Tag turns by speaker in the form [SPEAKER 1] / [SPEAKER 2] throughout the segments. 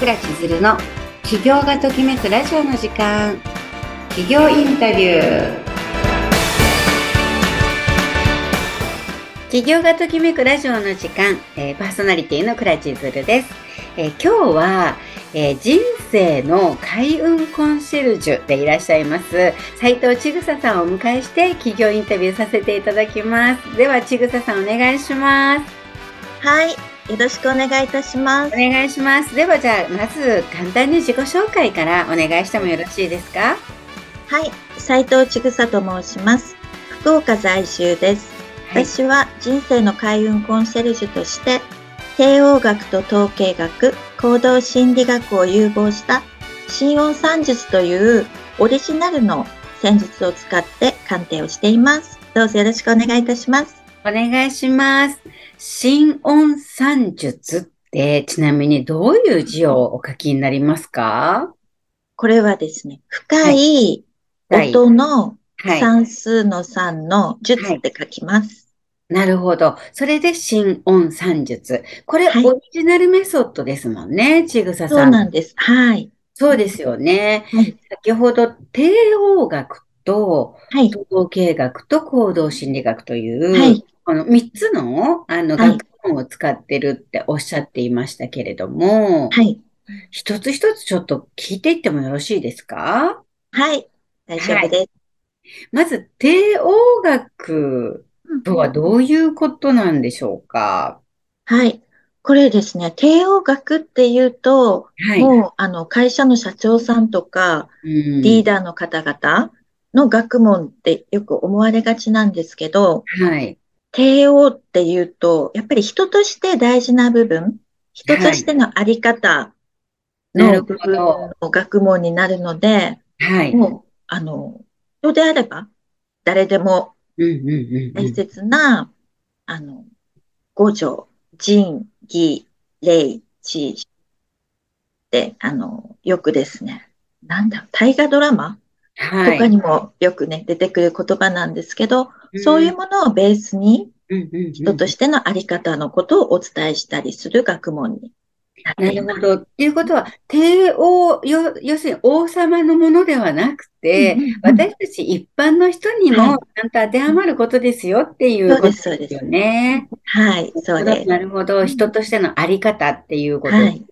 [SPEAKER 1] 倉千鶴の起業がときめくラジオの時間。起業インタビュー。起業がときめくラジオの時間、えー、パーソナリティの倉千鶴です、えー、今日は、えー、人生の開運コンシェルジュでいらっしゃいます。斉藤千草さんをお迎えして起業インタビューさせていただきます。では千草さんお願いします。
[SPEAKER 2] はい。よろしくお願いいたします。
[SPEAKER 1] お願いします。ではじゃあ、まず簡単に自己紹介からお願いしてもよろしいですか？
[SPEAKER 2] はい、斉藤千草と申します。福岡在住です。はい、私は人生の開運コンシェルジュとして、帝王学と統計学、行動心理学を融合した心音算術というオリジナルの戦術を使って鑑定をしています。どうぞよろしくお願いいたします。
[SPEAKER 1] お願いします。心音算術ってちなみにどういう字をお書きになりますか？
[SPEAKER 2] これはですね、深い音の算数の3の術って書きます。
[SPEAKER 1] はいはい、なるほど。それで心音算術。これ、オリジナルメソッドですもんね、ちぐささん。
[SPEAKER 2] そうなんです。はい。
[SPEAKER 1] そうですよね。はい、先ほど、帝王学と、はい、統計学と行動心理学という、はい、この3つの、あの、学問を使ってるっておっしゃっていましたけれども、はい。一つ一つちょっと聞いていってもよろしいですか？
[SPEAKER 2] はい。大丈夫です。はい、
[SPEAKER 1] まず、帝王学とはどういうことなんでしょうか、
[SPEAKER 2] はい。これですね、帝王学っていうと、はい、もう、あの、会社の社長さんとか、リーダーの方々の学問ってよく思われがちなんですけど、はい。帝王っていうと、やっぱり人として大事な部分、人としてのあり方の部分の学問になるので、はい。もう、あの、人であれば、誰でも大切な、あの、五条、仁、義、礼、智で、あの、よくですね、なんだ、大河ドラマ？とかにもよくね、出てくる言葉なんですけど、そういうものをベースに、人としてのあり方のことをお伝えしたりする学問に
[SPEAKER 1] なるほど。っていうことは、帝王、よ、要するに王様のものではなくて、私たち一般の人にもちゃんと当てはまることですよっていうことですよね。
[SPEAKER 2] はい、そうです。
[SPEAKER 1] なるほど。人としてのあり方っていうことを、はい、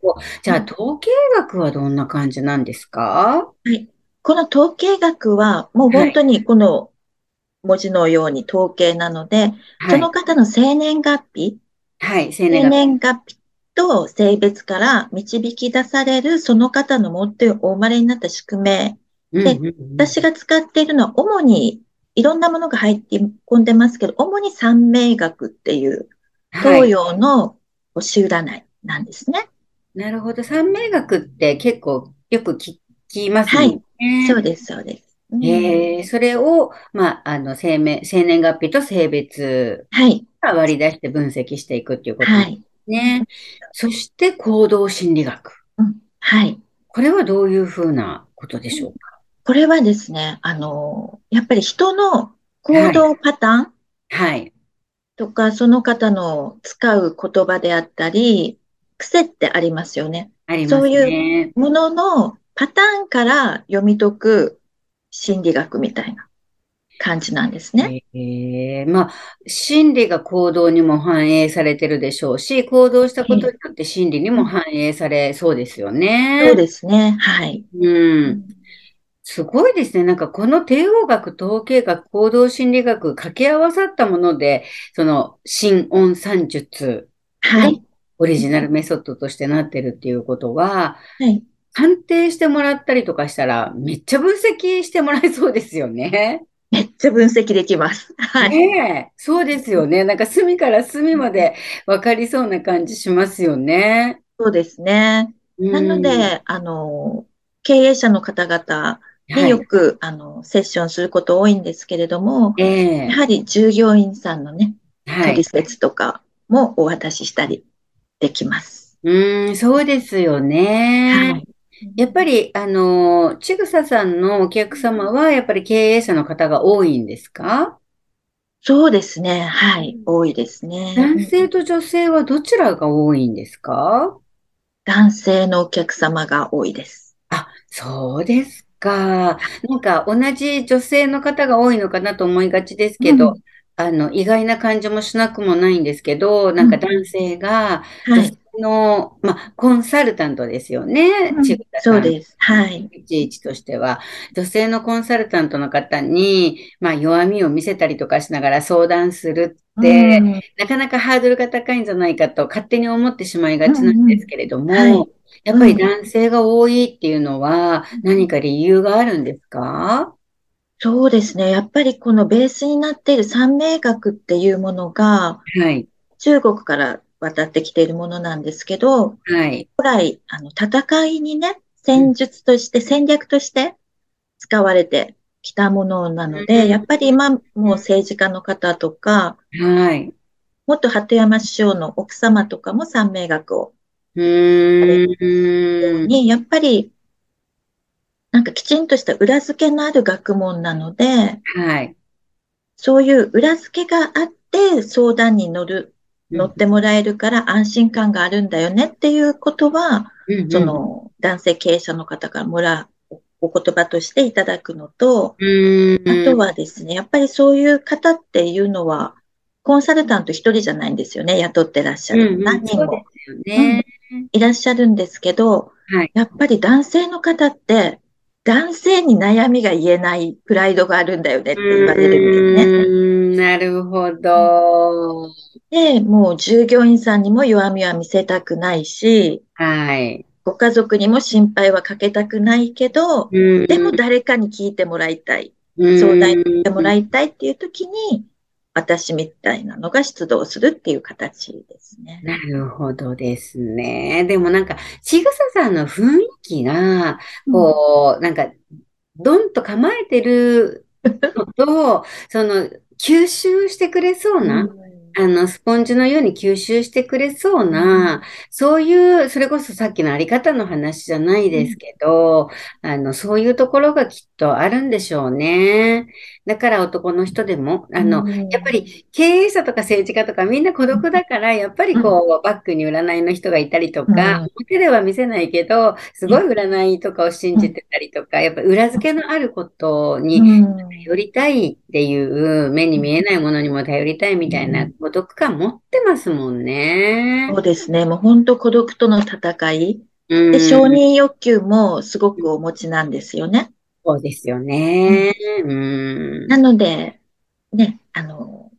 [SPEAKER 1] じゃあ、統計学はどんな感じなんですか？
[SPEAKER 2] はい。この統計学は、もう本当にこの文字のように統計なので、はい、その方の生年月日、はい、生年月日と性別から導き出されるその方の持っているお生まれになった宿命。で、私が使っているのは主にいろんなものが入って込んでますけど、主に三名学っていう東洋の星占いなんですね。はい、
[SPEAKER 1] なるほど。三名学って結構よく聞きますね。はい。
[SPEAKER 2] そうです、そうです。
[SPEAKER 1] ええそれを、まあ、あの、生命、生年月日と性別はい。割り出して分析していくっていうことですね。はい、そして行動心理学。
[SPEAKER 2] うん。はい。
[SPEAKER 1] これはどういうふうなことでしょうか？
[SPEAKER 2] これはですね、あの、やっぱり人の行動パターン、はい。とか、その方の使う言葉であったり、癖ってありますよね。ありますね。そういうもののパターンから読み解く心理学みたいな感じなんですね。
[SPEAKER 1] ええー、まあ、心理が行動にも反映されてるでしょうし、行動したことによって心理にも反映されそうですよね。
[SPEAKER 2] そうですね。はい。
[SPEAKER 1] うん。すごいですね。なんかこの帝王学、統計学、行動心理学、掛け合わさったもので、その、心音算術。はい。オリジナルメソッドとしてなってるっていうことは、はい。鑑定してもらったりとかしたら、めっちゃ分析してもらえそうですよね。
[SPEAKER 2] めっちゃ分析できます。はい。
[SPEAKER 1] ねそうですよね。なんか隅から隅まで分かりそうな感じしますよね。
[SPEAKER 2] そうですね。なので、あの、経営者の方々によく、はい、あの、セッションすること多いんですけれども、えー、やはり従業員さんのね、取説とかもお渡ししたりできます。
[SPEAKER 1] うん、そうですよね。はい。やっぱり、あの、ちぐささんのお客様は、やっぱり経営者の方が多いんですか？
[SPEAKER 2] そうですね。はい。多いですね。
[SPEAKER 1] 男性と女性はどちらが多いんですか？
[SPEAKER 2] 男性のお客様が多いです。
[SPEAKER 1] あ、そうですか。なんか同じ女性の方が多いのかなと思いがちですけど、うん、あの、意外な感じもしなくもないんですけど、なんか男性が女性の、まあ、コンサルタントですよね。
[SPEAKER 2] うん、そうです。はい。
[SPEAKER 1] いちいちとしては、女性のコンサルタントの方に、まあ、弱みを見せたりとかしながら相談するって、うん、なかなかハードルが高いんじゃないかと勝手に思ってしまいがちなんですけれども、うんはい、やっぱり男性が多いっていうのは何か理由があるんですか？
[SPEAKER 2] そうですね。やっぱりこのベースになっている三名学っていうものが、はい、中国から渡ってきているものなんですけど、はい。古来、あの、戦いにね、戦術として、戦略として使われてきたものなので、うん、やっぱり今も政治家の方とか、はい。元鳩山師匠の奥様とかも三名学を、うん。に、やっぱり、なんかきちんとした裏付けのある学問なので、はい。そういう裏付けがあって相談に乗る乗ってもらえるから安心感があるんだよねっていうことは、うんうん、その男性経営者の方からもらうお言葉としていただくのと、あとはですね、やっぱりそういう方っていうのは、コンサルタント一人じゃないんですよね、雇ってらっしゃる。うんうん、何人も、ね。うん、いらっしゃるんですけど、はい、やっぱり男性の方って、男性に悩みが言えないプライドがあるんだよねって言われるんです
[SPEAKER 1] ね。なるほど。
[SPEAKER 2] で、もう従業員さんにも弱みは見せたくないし、はい。ご家族にも心配はかけたくないけど、でも誰かに聞いてもらいたい。相談してもらいたいっていう時に、私みたいなのが出動するっていう形ですね。
[SPEAKER 1] なるほどですね。でもなんか、ちぐささんの雰囲気が、こう、うん、なんか、どんと構えてるのと、その、吸収してくれそうな、うんあの、スポンジのように吸収してくれそうな、そういう、それこそさっきのあり方の話じゃないですけど、あの、そういうところがきっとあるんでしょうね。だから男の人でも、あの、やっぱり経営者とか政治家とかみんな孤独だから、やっぱりこう、バックに占いの人がいたりとか、表では見せないけど、すごい占いとかを信じてたりとか、やっぱ裏付けのあることに頼りたいっていう、目に見えないものにも頼りたいみたいな孤独感持ってますもんね。
[SPEAKER 2] そうですね。もう本当孤独との戦い。で、承認欲求もすごくお持ちなんですよね。
[SPEAKER 1] そうですよね。
[SPEAKER 2] うん、なので、ね、あの、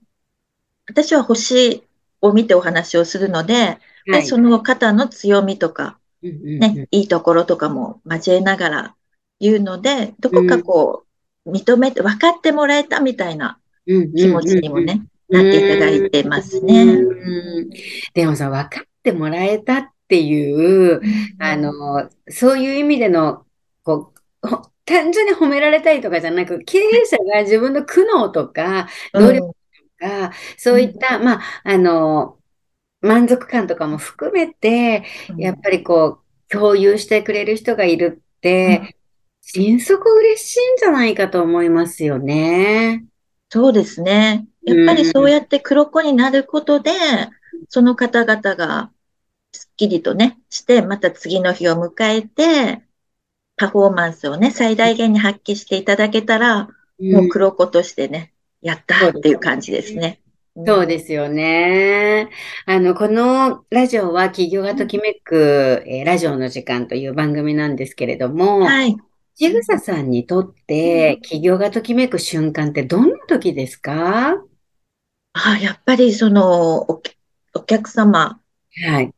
[SPEAKER 2] 私は星を見てお話をするので、はい、その方の強みとか、ね、いいところとかも交えながら言うので、どこかこう、認めて、分かってもらえたみたいな気持ちにもね、なっていただいてますね。
[SPEAKER 1] でもさ、分かってもらえたっていう、あの、そういう意味での、こう、単純に褒められたいとかじゃなく、経営者が自分の苦悩とか、努力とか、そういった、まあ、あの、満足感とかも含めて、やっぱりこう、共有してくれる人がいるって、心底嬉しいんじゃないかと思いますよね。
[SPEAKER 2] そうですね。やっぱりそうやって黒子になることで、その方々がすっきりとね、して、また次の日を迎えて、パフォーマンスをね、最大限に発揮していただけたら、もう黒子としてね、やったっていう感じですね。
[SPEAKER 1] そうですよね。あの、このラジオは企業がときめく、えー、ラジオの時間という番組なんですけれども、はい。ちぐささんにとって、企業がときめく瞬間ってどんな時ですか？
[SPEAKER 2] あやっぱりそのお、お客様、はい。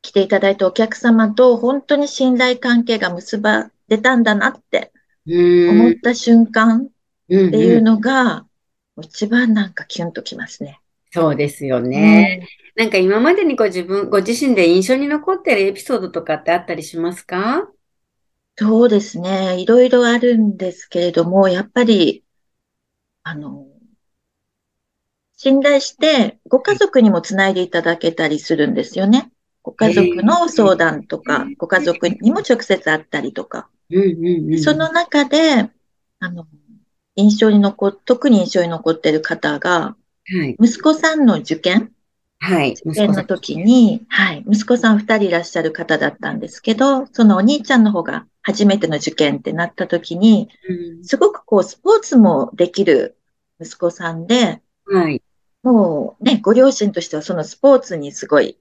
[SPEAKER 2] 来ていただいたお客様と本当に信頼関係が結ばれたんだなって思った瞬間っていうのが、一番なんかキュンときますね。
[SPEAKER 1] そうですよね。うん、なんか今までにご自分、ご自身で印象に残ってるエピソードとかってあったりしますか？
[SPEAKER 2] そうですね。いろいろあるんですけれども、やっぱり、あの、信頼して、ご家族にもつないでいただけたりするんですよね。ご家族の相談とか、ご家族にも直接会ったりとか。その中で、あの、印象に残っ、特に印象に残っている方が、息子さんの受験？
[SPEAKER 1] はい。
[SPEAKER 2] 受験の時に、はい、息子さん二人いらっしゃる方だったんですけど、そのお兄ちゃんの方が初めての受験ってなった時に、うん、すごくこう、スポーツもできる息子さんで、
[SPEAKER 1] はい。
[SPEAKER 2] もうね、ご両親としてはそのスポーツにすごい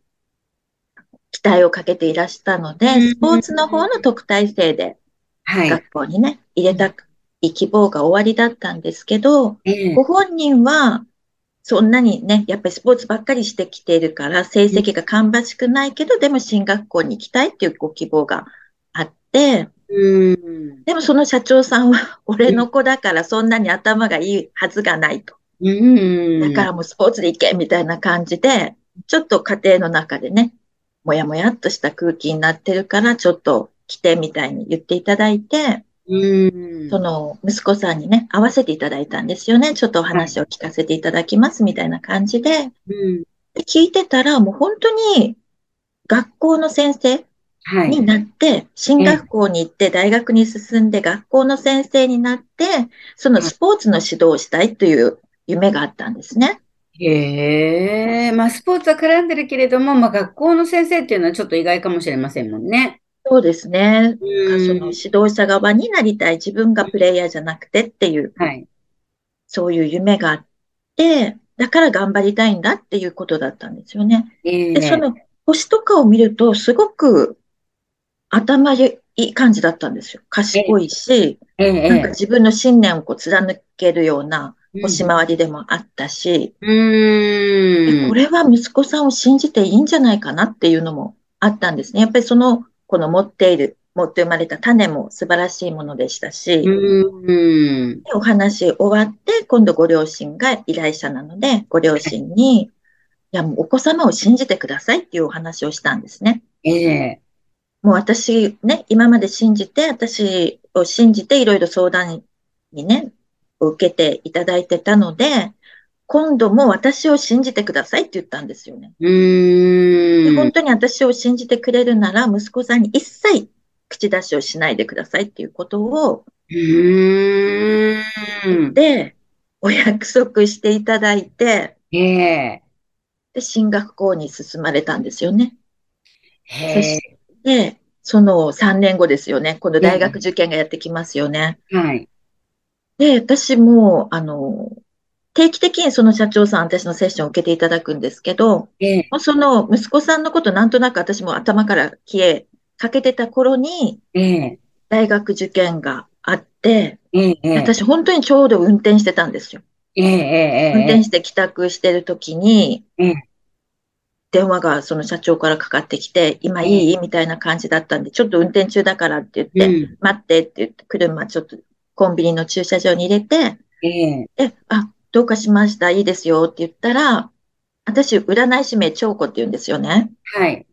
[SPEAKER 2] 期待をかけていらしたので、スポーツの方の特待生で、学校にね、入れたい希望が終わりだったんですけど、ご本人は、そんなにね、やっぱりスポーツばっかりしてきているから、成績が芳しくないけど、でも進学校に行きたいっていうご希望があって、でもその社長さんは、俺の子だからそんなに頭がいいはずがないと。だからもうスポーツで行けみたいな感じで、ちょっと家庭の中でね、もやもやっとした空気になってるから、ちょっと来てみたいに言っていただいて、その息子さんにね、会わせていただいたんですよね。ちょっとお話を聞かせていただきますみたいな感じで、で聞いてたら、もう本当に学校の先生になって、進学校に行って大学に進んで学校の先生になって、そのスポーツの指導をしたいという夢があったんですね。
[SPEAKER 1] へえ、まあスポーツは絡んでるけれども、まあ学校の先生っていうのはちょっと意外かもしれませんもんね。
[SPEAKER 2] そうですね。その指導者側になりたい、自分がプレイヤーじゃなくてっていう、
[SPEAKER 1] はい、
[SPEAKER 2] そういう夢があって、だから頑張りたいんだっていうことだったんですよね。
[SPEAKER 1] えー、
[SPEAKER 2] で、その星とかを見ると、すごく頭いい感じだったんですよ。賢いし、
[SPEAKER 1] えー、
[SPEAKER 2] なんか自分の信念をこう貫けるような星回りでもあったし、
[SPEAKER 1] うん、
[SPEAKER 2] これは息子さんを信じていいんじゃないかなっていうのもあったんですね。やっぱりその、この持っている、持って生まれた種も素晴らしいものでしたし、
[SPEAKER 1] うん、
[SPEAKER 2] お話終わって、今度ご両親が依頼者なので、ご両親に、いや、もうお子様を信じてくださいっていうお話をしたんですね。
[SPEAKER 1] ええ
[SPEAKER 2] もう私ね、今まで信じて、私を信じていろいろ相談にね、を受けていただいてたので、今度も私を信じてくださいって言ったんですよね。
[SPEAKER 1] で
[SPEAKER 2] 本当に私を信じてくれるなら、息子さんに一切口出しをしないでくださいっていうことを、で、お約束していただいて、
[SPEAKER 1] で、
[SPEAKER 2] 進学校に進まれたんですよね。
[SPEAKER 1] そし
[SPEAKER 2] て、その3年後ですよね。今度大学受験がやってきますよね。
[SPEAKER 1] はい。
[SPEAKER 2] で、私も、あの、定期的にその社長さん、私のセッションを受けていただくんですけど、
[SPEAKER 1] ええ、
[SPEAKER 2] その息子さんのことなんとなく私も頭から消えかけてた頃に、
[SPEAKER 1] え、
[SPEAKER 2] 大学受験があって、
[SPEAKER 1] 私
[SPEAKER 2] 本当にちょうど運転してたんですよ。
[SPEAKER 1] 運
[SPEAKER 2] 転して帰宅してる時に、電話がその社長からかかってきて、今いい？みたいな感じだったんで、ちょっと運転中だからって言って、待ってって言って、車ちょっとコンビニの駐車場に入れて、
[SPEAKER 1] ええ。
[SPEAKER 2] で、あ、どうかしました、いいですよって言ったら、私、占い師名、長子って言うんですよね。
[SPEAKER 1] はい。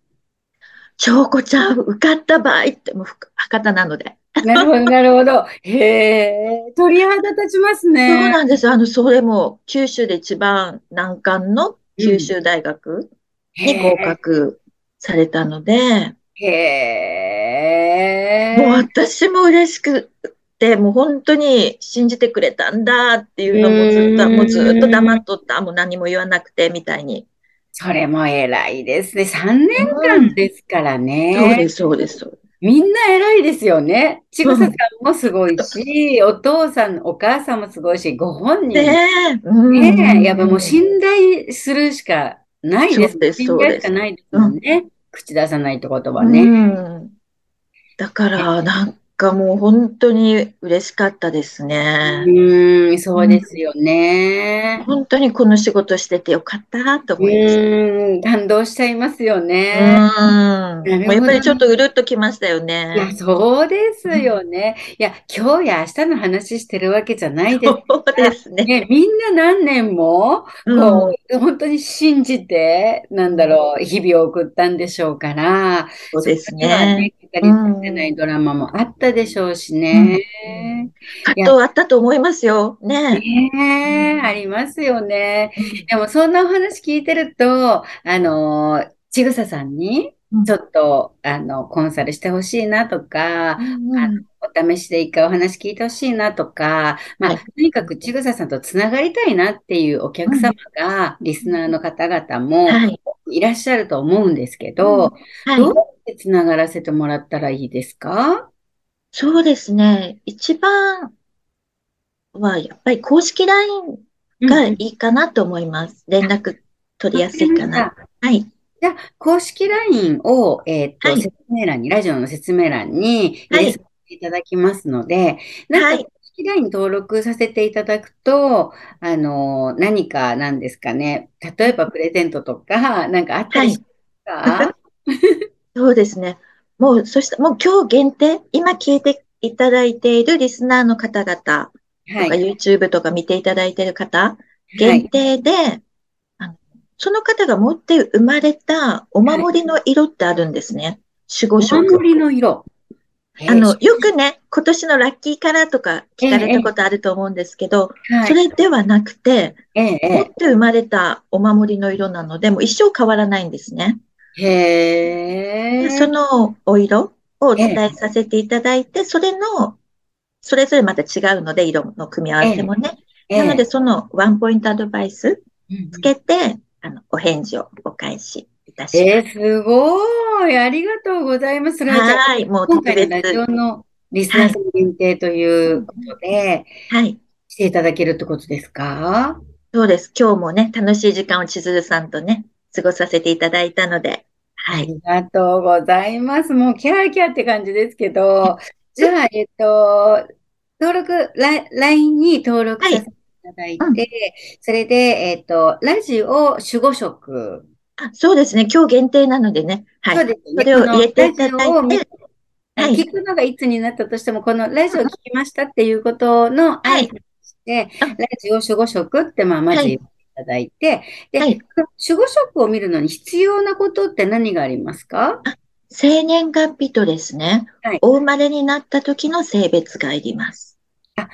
[SPEAKER 2] 長子ちゃん、受かった場合って、もう、博多なので。
[SPEAKER 1] なるほど、なるほど。へえ、鳥肌立ちますね。
[SPEAKER 2] そうなんです。あの、それも、九州で一番難関の九州大学に合格されたので、
[SPEAKER 1] へえ。
[SPEAKER 2] もう私も嬉しく、もう本当に信じてくれたんだっていうのもずっと、もうずっと黙っとった、もう何も言わなくてみたいに。
[SPEAKER 1] それも偉いですね。3年間ですからね。
[SPEAKER 2] そうです、そうです。
[SPEAKER 1] みんな偉いですよね。ちぐささんもすごいし、お父さん、お母さんもすごいし、ご本人。
[SPEAKER 2] ね
[SPEAKER 1] え。ねえ。やっぱもう信頼するしかないです。
[SPEAKER 2] です
[SPEAKER 1] 信頼しかないですもんね。口出さないってことはね。
[SPEAKER 2] だから、なんがもう本当に嬉しかったですね。
[SPEAKER 1] うん、そうですよね、
[SPEAKER 2] うん。本当にこの仕事しててよかったと思いました。
[SPEAKER 1] うん、感動しちゃいますよね。
[SPEAKER 2] うん。もうやっぱりちょっとうるっときましたよね。
[SPEAKER 1] いや、そうですよね。いや、今日や明日の話してるわけじゃないです。
[SPEAKER 2] そうですね。
[SPEAKER 1] ねみんな何年も、こう、本当に信じて、なんだろう、日々を送ったんでしょうから、
[SPEAKER 2] そうですね。
[SPEAKER 1] かりさせないドラマもあったでしょうしね。
[SPEAKER 2] 葛藤あったと思いますよ。ね
[SPEAKER 1] ねありますよね。でもそんなお話聞いてると、あの、ちぐささんに、ちょっと、あの、コンサルしてほしいなとか、うんあのお試しで一回お話聞いてほしいなとか、まあ、はい、とにかくちぐささんとつながりたいなっていうお客様が、リスナーの方々もい。らっしゃると思うんですけど、はい、どうやってつながらせてもらったらいいですか？
[SPEAKER 2] そうですね。一番は、やっぱり公式 LINE がいいかなと思います。連絡取りやすいかな。はい。
[SPEAKER 1] じゃあ、公式 LINE を、えっ、と、はい、説明欄に、ラジオの説明欄に入れさせていただきますので、なんか、公式 LINE 登録させていただくと、あの、何かなんですかね、例えばプレゼントとか、なんかあったりしますか、
[SPEAKER 2] そうですね。もう、そして、もう今日限定、今聞いていただいているリスナーの方々とか、はい、YouTube とか見ていただいている方、限定で、はいその方が持って生まれたお守りの色ってあるんですね。守護色。
[SPEAKER 1] お守りの色。
[SPEAKER 2] あの、よくね、今年のラッキーカラーとか聞かれたことあると思うんですけど、それではなくて、持って生まれたお守りの色なので、もう一生変わらないんですね。
[SPEAKER 1] へ
[SPEAKER 2] そのお色をお伝えさせていただいて、それの、それぞれまた違うので、色の組み合わせもね。なので、そのワンポイントアドバイスつけて、あの、お返事をお返しいたします。え
[SPEAKER 1] ー、すごい。ありがとうございます。
[SPEAKER 2] ははい、もう
[SPEAKER 1] 今回のラジオのリスナーさん限定ということで、はい。していただけるってことですか？
[SPEAKER 2] そうです。今日もね、楽しい時間を千鶴さんとね、過ごさせていただいたので、
[SPEAKER 1] はい。ありがとうございます。もうキャーキャーって感じですけど、じゃあ、えっと、登録、LINE に登録させてただいて、うん、それで、えっ、ー、と、ラジオ守護色。
[SPEAKER 2] あそうですね。今日限定なのでね。はい。そうですね。それを入れていただいて。
[SPEAKER 1] はい、聞くのがいつになったとしても、このラジオ聞きましたっていうことの挨拶して、はい、ラジオ守護色って、まあ、まず言っていただいて、で、はい、守護色を見るのに必要なことって何がありますか？
[SPEAKER 2] 生年月日とですね、はい、お生まれになった時の性別がいります。
[SPEAKER 1] あ、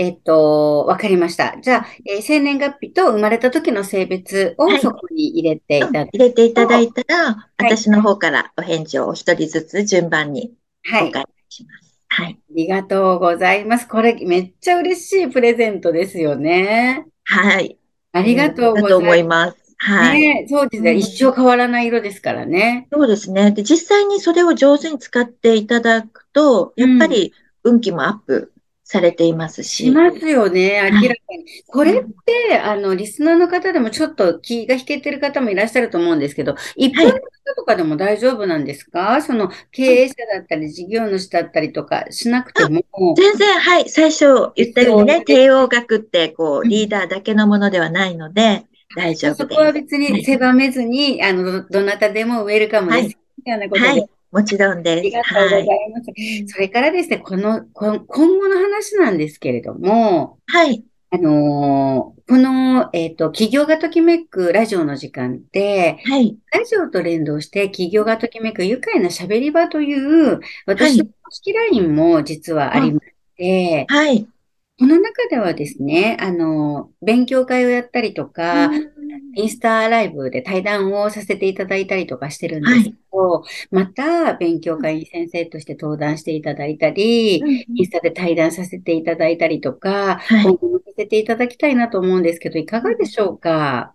[SPEAKER 1] えっと、わかりました。じゃあ、えー、生年月日と生まれた時の性別をそこに入れていただい
[SPEAKER 2] て、はい、入れていただいたら、はい、私の方からお返事をお一人ずつ順番にお返しします。
[SPEAKER 1] はい。ありがとうございます。これめっちゃ嬉しいプレゼントですよね。
[SPEAKER 2] はい。
[SPEAKER 1] ありがとうございます。
[SPEAKER 2] と思います。はい。
[SPEAKER 1] ね、そうですね、うん、一生変わらない色ですからね。
[SPEAKER 2] そうですね。で、実際にそれを上手に使っていただくと、やっぱり運気もアップされていますし。
[SPEAKER 1] しますよね、明らかに。これって、あの、リスナーの方でもちょっと気が引けてる方もいらっしゃると思うんですけど、一般の方とかでも大丈夫なんですか、はい、その、経営者だったり、事業主だったりとかしなくても。
[SPEAKER 2] 全然、はい。最初言ったようにね、帝王学って、こう、リーダーだけのものではないので、大丈夫です。
[SPEAKER 1] そこは別に狭めずに、あの、どなたでもウェルカムです。はい、みたいなことで。はい
[SPEAKER 2] もちろんです。あ
[SPEAKER 1] りがとうございます。はい、それからですね、この、今後の話なんですけれども、
[SPEAKER 2] はい。
[SPEAKER 1] あのー、この、えっ、ー、と、企業がときめくラジオの時間って、
[SPEAKER 2] はい。
[SPEAKER 1] ラジオと連動して企業がときめく愉快な喋り場という、私の公式 LINE も実はありまして、
[SPEAKER 2] はい。
[SPEAKER 1] この中ではですね、あの、勉強会をやったりとか、インスタライブで対談をさせていただいたりとかしてるんですけど、はい、また勉強会に先生として登壇していただいたり、うん、インスタで対談させていただいたりとか、はい、今後もさせていただきたいなと思うんですけど、いかがでしょうか？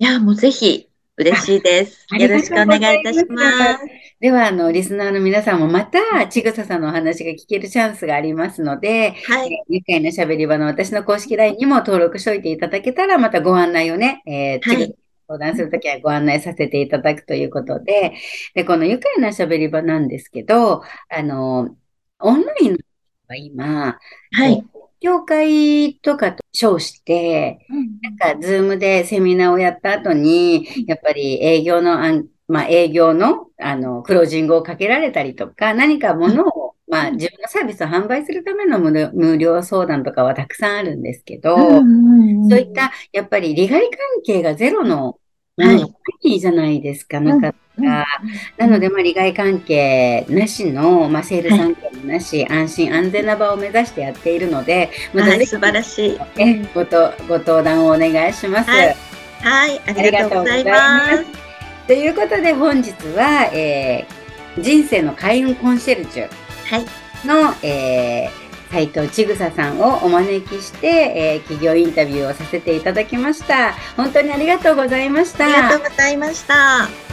[SPEAKER 2] いや、もうぜひ、嬉しいです。よろしくお願いいたします。
[SPEAKER 1] では、あの、リスナーの皆さんもまた、ちぐささんのお話が聞けるチャンスがありますので、
[SPEAKER 2] はい。
[SPEAKER 1] 愉快な喋り場の私の公式 LINE にも登録しておいていただけたら、またご案内をね、えー、はい、相談するときはご案内させていただくということで、で、この愉快な喋り場なんですけど、あの、オンラインは今、
[SPEAKER 2] はい。
[SPEAKER 1] 協会とかと称して、なんか、ズームでセミナーをやった後に、やっぱり営業の案、まあ、営業の、あの、クロージングをかけられたりとか、何かものを、まあ、自分のサービスを販売するための無料相談とかはたくさんあるんですけど、そういった、やっぱり利害関係がゼロのはい。いいじゃないですか、なかった。なので、まあ、利害関係なしの、まあ、セール関係もなし、安心安全な場を目指してやっているので、
[SPEAKER 2] また、素晴らしい。
[SPEAKER 1] え、ごと、ご登壇をお願いします。
[SPEAKER 2] はい、はい、ありがとうございます。
[SPEAKER 1] ということで本日は、えー、人生の開運コンシェルジュの、はい、えー、斉藤千草さんをお招きして、えー、企業インタビューをさせていただきました。本当にありがとうございました。あ
[SPEAKER 2] りがとうございました。